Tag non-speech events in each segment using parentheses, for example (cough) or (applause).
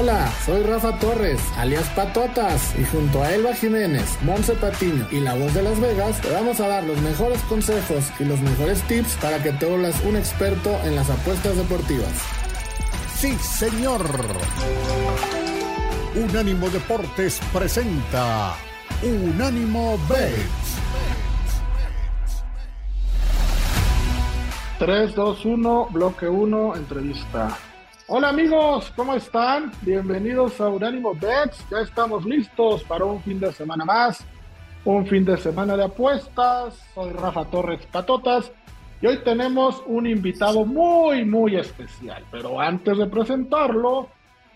Hola, soy Rafa Torres, alias Patotas, y junto a Elba Jiménez, Monse Patiño y la voz de Las Vegas, te vamos a dar los mejores consejos y los mejores tips para que te vuelvas un experto en las apuestas deportivas. Sí, señor. Unánimo Deportes presenta Unánimo Bets. 3, 2, 1, bloque 1, entrevista. Hola amigos, ¿cómo están? Bienvenidos a Unánimo Bets. Ya estamos listos para un fin de semana más, un fin de semana de apuestas. Soy Rafa Torres Patotas y hoy tenemos un invitado muy, muy especial. Pero antes de presentarlo,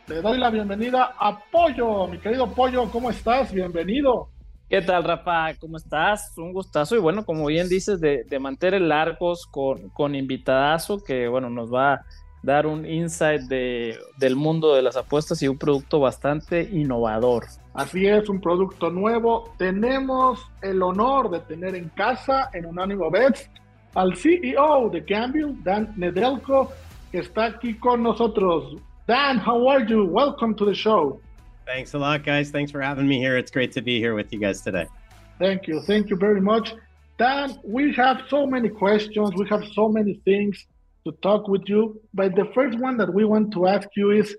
le doy la bienvenida a Pollo. Mi querido Pollo, ¿cómo estás? Bienvenido. ¿Qué tal, Rafa? ¿Cómo estás? Un gustazo y bueno, como bien dices, de, mantener largos con, con invitadazo que bueno, nos va a dar un insight de, del mundo de las apuestas y un producto bastante innovador. Así es, un producto nuevo. Tenemos el honor de tener en casa, en Unánimo Bets, al CEO de Gamble, Dan Nedelko, que está aquí con nosotros. Dan, how are you? Welcome to the show. Thanks a lot, guys. Thanks for having me here. It's great to be here with you guys today. Thank you. Thank you very much. Dan, we have so many questions. We have so many things to talk with you. But the first one that we want to ask you is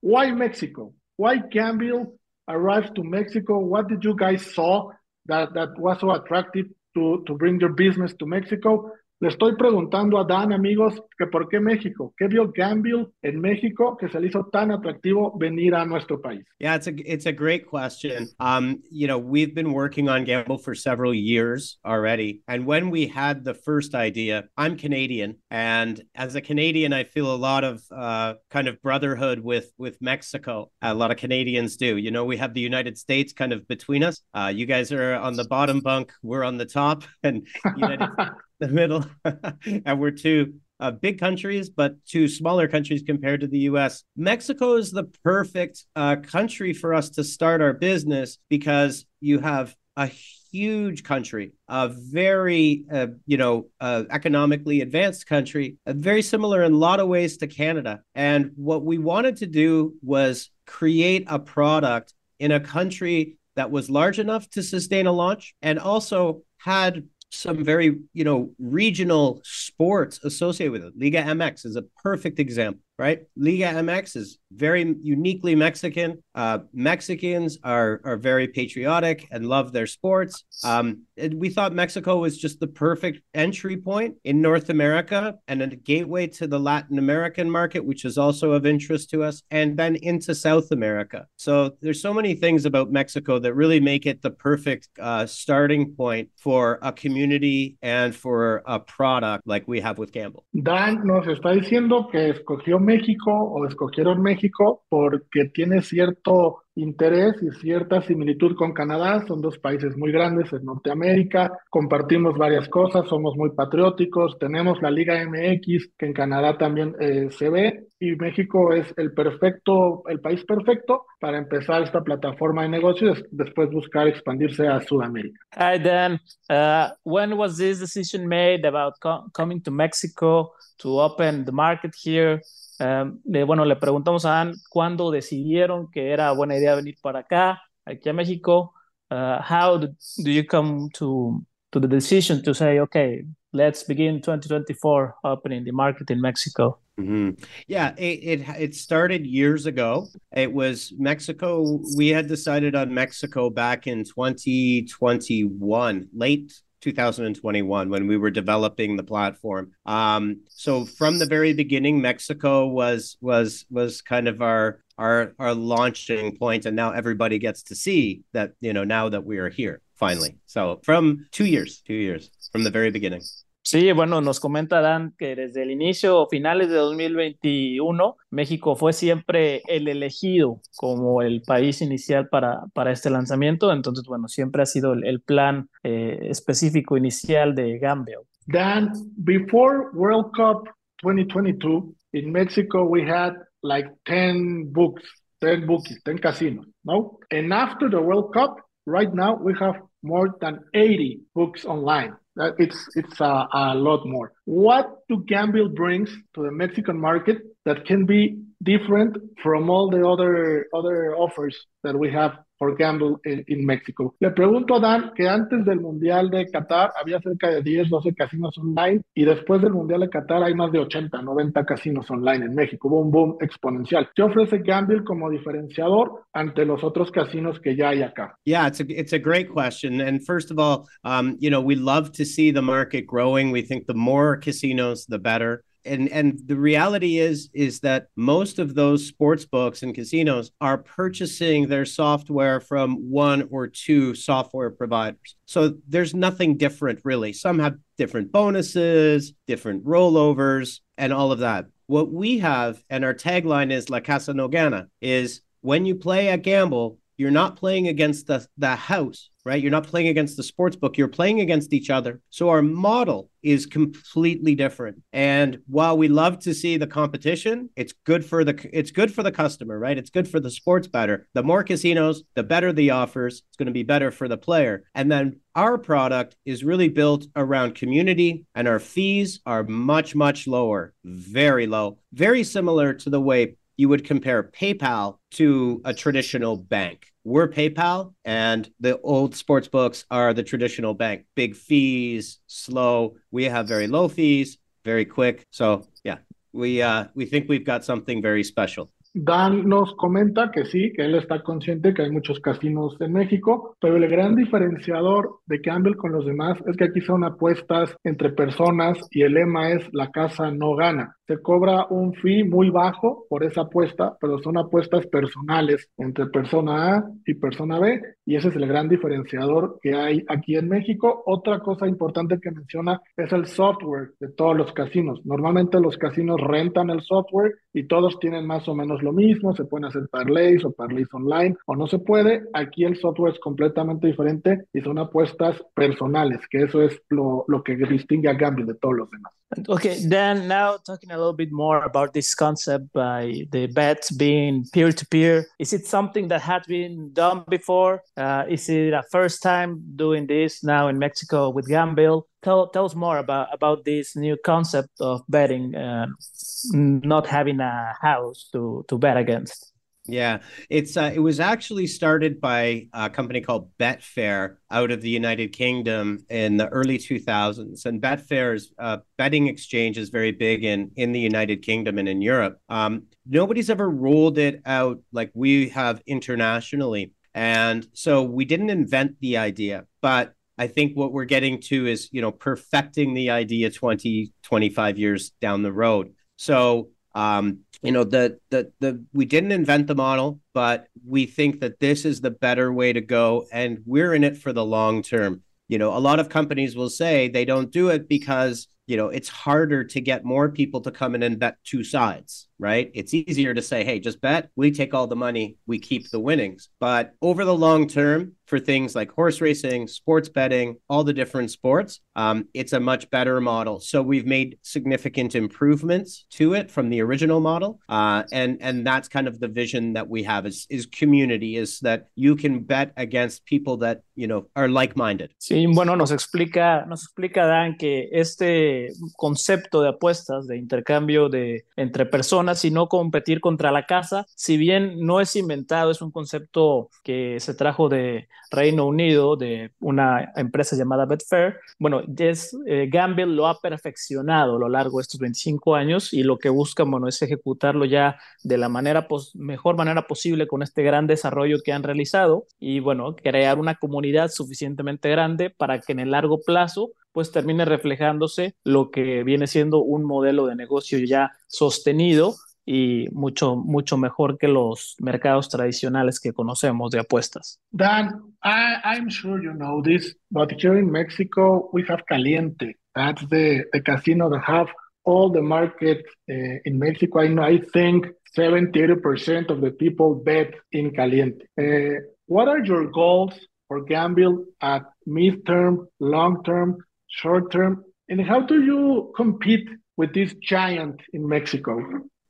why Mexico? Why Gambyl arrived to Mexico? What did you guys saw that, that was so attractive to, to bring your business to Mexico? Le estoy preguntando a Dan, amigos, que por qué México, qué vio Gambyl en México que se le hizo tan atractivo venir a nuestro país. Yeah, it's a it's a great question. Um, you know, we've been working on Gambyl for several years already, and when we had the first idea, I'm Canadian, and as a Canadian, I feel a lot of uh, kind of brotherhood with with Mexico. A lot of Canadians do. You know, we have the United States kind of between us. Uh, you guys are on the bottom bunk, we're on the top, (laughs) and United (laughs) (laughs) the middle, (laughs) and we're two uh, big countries, but two smaller countries compared to the US. Mexico is the perfect uh, country for us to start our business because you have a huge country, a very, uh, you know, uh, economically advanced country, uh, very similar in a lot of ways to Canada. And what we wanted to do was create a product in a country that was large enough to sustain a launch and also had some very you know regional sports associated with it. Liga MX is a perfect example, right? Liga MX is very uniquely Mexican. Uh, Mexicans are are very patriotic and love their sports. Um, we thought Mexico was just the perfect entry point in North America and a gateway to the Latin American market, which is also of interest to us, and then into South America. So there's so many things about Mexico that really make it the perfect uh, starting point for a community and for a product like we have with Gamble. Dan nos está diciendo que escogió México o escogieron México porque tiene cierto interés y cierta similitud con Canadá. Son dos países muy grandes en Norteamérica, compartimos varias cosas, somos muy patrióticos, tenemos la Liga MX que en Canadá también eh, se ve y México es el perfecto, el país perfecto para empezar esta plataforma de negocios, después buscar expandirse a Sudamérica. Hi Dan, uh, when was this decision made about co coming to Mexico to open the market here? Um, bueno, le preguntamos a Dan cuándo decidieron que era buena idea venir para acá, aquí a México. Uh, how do, do you come to, to the decision to say, okay, let's begin 2024 opening the market in Mexico? Mm-hmm. Yeah, it, it it started years ago. It was Mexico. We had decided on Mexico back in 2021, late 2021 when we were developing the platform. Um, so from the very beginning, Mexico was was was kind of our our our launching point, and now everybody gets to see that you know now that we are here finally. So from two years, two years from the very beginning. Sí, bueno, nos comentarán que desde el inicio o finales de 2021, México fue siempre el elegido como el país inicial para, para este lanzamiento. Entonces, bueno, siempre ha sido el, plan eh, específico inicial de Gambia. Dan, before World Cup 2022, in Mexico, we had like 10 books, 10 bookies, 10 casinos, no? And after the World Cup, right now, we have more than 80 books online. Uh, it's it's a, a lot more. What do Gambyl brings to the Mexican market that can be different from all the other other offers that we have for gamble in, Mexico. Le pregunto a Dan que antes del Mundial de Qatar había cerca de 10, 12 casinos online y después del Mundial de Qatar hay más de 80, 90 casinos online en México. Un boom exponencial. ¿Qué ofrece Gambyl como diferenciador ante los otros casinos que ya hay acá? Yeah, it's a, it's a great question. And first of all, um, you know, we love to see the market growing. We think the more casinos, the better and and the reality is is that most of those sports books and casinos are purchasing their software from one or two software providers. So there's nothing different really. Some have different bonuses different rollovers and all of that. What we have and our tagline is la casa no gana is when you play at Gambyl you're not playing against the, the house, right? You're not playing against the sports book. You're playing against each other. So our model is completely different. And while we love to see the competition, it's good for the it's good for the customer, right? It's good for the sports better. The more casinos, the better the offers. It's going to be better for the player. And then our product is really built around community and our fees are much much lower, very low, very similar to the way you would compare PayPal to a traditional bank. We're PayPal, and the old sports books are the traditional bank. Big fees, slow. We have very low fees, very quick. So yeah, we uh, we think we've got something very special. Dan nos comenta que sí, que él está consciente que hay muchos casinos en México, pero el gran diferenciador de Gambyl con los demás es que aquí son apuestas entre personas y el lema es la casa no gana. Se cobra un fee muy bajo por esa apuesta, pero son apuestas personales entre persona A y persona B, y ese es el gran diferenciador que hay aquí en México. Otra cosa importante que menciona es el software de todos los casinos. Normalmente los casinos rentan el software y todos tienen más o menos lo mismo, se pueden hacer parlays o parlays online o no se puede. Aquí el software es completamente diferente y son apuestas personales, que eso es lo, lo que distingue a Gamble de todos los demás. Okay, then now talking a little bit more about this concept by the bets being peer to peer. Is it something that had been done before? Uh, is it a first time doing this now in Mexico with Gambyl? Tell, tell us more about, about this new concept of betting, uh, not having a house to, to bet against. Yeah, it's uh, it was actually started by a company called Betfair out of the United Kingdom in the early 2000s. And Betfair's uh, betting exchange is very big in in the United Kingdom and in Europe. Um, nobody's ever rolled it out like we have internationally, and so we didn't invent the idea, but I think what we're getting to is, you know, perfecting the idea 20, 25 years down the road. So um, you know the the the we didn't invent the model but we think that this is the better way to go and we're in it for the long term. You know a lot of companies will say they don't do it because you know it's harder to get more people to come in and bet two sides right? It's easier to say hey just bet. We take all the money. We keep the winnings. But over the long term for things like horse racing sports betting all the different sports um, it's a much better model. So we've made significant improvements to it from the original model. Uh, and and that's kind of the vision that we have is, is community is that you can bet against people that you know are like-minded. Sí bueno nos explica nos explica Dan que este concepto de apuestas de intercambio de entre personas y no competir contra la casa si bien no es inventado es un concepto que se trajo de Reino Unido de una empresa llamada Betfair. Bueno, Jess eh, Gamble lo ha perfeccionado a lo largo de estos 25 años y lo que busca, bueno, es ejecutarlo ya de la manera mejor manera posible con este gran desarrollo que han realizado y, bueno, crear una comunidad suficientemente grande para que en el largo plazo pues termine reflejándose lo que viene siendo un modelo de negocio ya sostenido y mucho, mucho mejor que los mercados tradicionales que conocemos de apuestas. Dan, I, I'm sure you know this, but here in Mexico we have Caliente. That's the, the casino that have all the market uh, in Mexico. I, I think 70, 80% of the people bet in Caliente. Uh, what are your goals for Gamble at mid-term, long-term, short-term? And how do you compete with this giant in Mexico?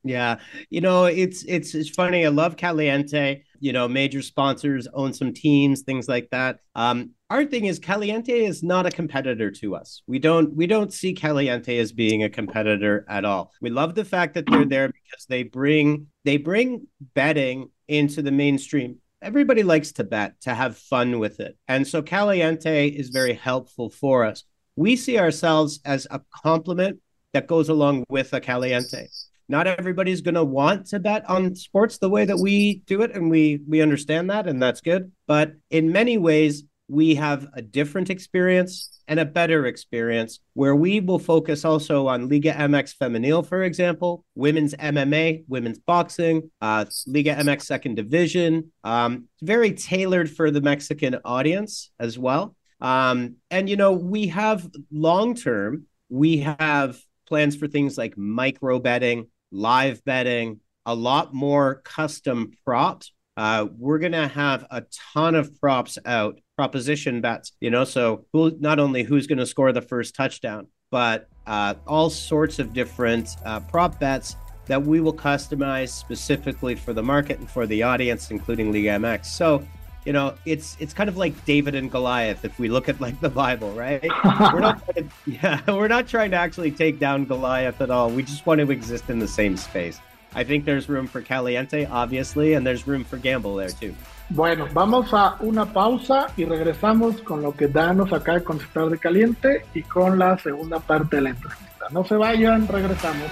Yeah, you know, it's it's it's funny. I love Caliente. you know, major sponsors own some teams, things like that. Um, our thing is Caliente is not a competitor to us. We don't we don't see Caliente as being a competitor at all. We love the fact that they're there because they bring they bring betting into the mainstream. Everybody likes to bet, to have fun with it. And so Caliente is very helpful for us. We see ourselves as a complement that goes along with a Caliente not everybody's going to want to bet on sports the way that we do it and we we understand that and that's good but in many ways we have a different experience and a better experience where we will focus also on Liga MX Femenil, for example, women's MMA, women's boxing, uh, Liga MX Second Division. Um, very tailored for the Mexican audience as well. Um, and, you know, we have long term, we have plans for things like micro betting, live betting, a lot more custom props. Uh, we're going to have a ton of props out proposition bets, you know, so who not only who's going to score the first touchdown, but uh, all sorts of different uh, prop bets that we will customize specifically for the market and for the audience, including Liga MX. So, you know, it's it's kind of like David and Goliath if we look at like the Bible, right? (laughs) we're not to, yeah, we're not trying to actually take down Goliath at all. We just want to exist in the same space. I think there's room for Caliente, obviously, and there's room for Gambyl there too. Bueno, vamos a una pausa y regresamos con lo que Dan nos acaba de contestar de caliente y con la segunda parte de la entrevista. No se vayan, regresamos.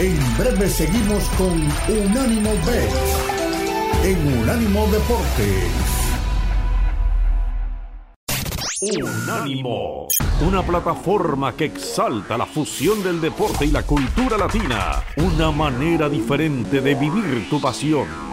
En breve seguimos con Unánimo Bet en Unánimo Deportes. Unánimo, una plataforma que exalta la fusión del deporte y la cultura latina, una manera diferente de vivir tu pasión.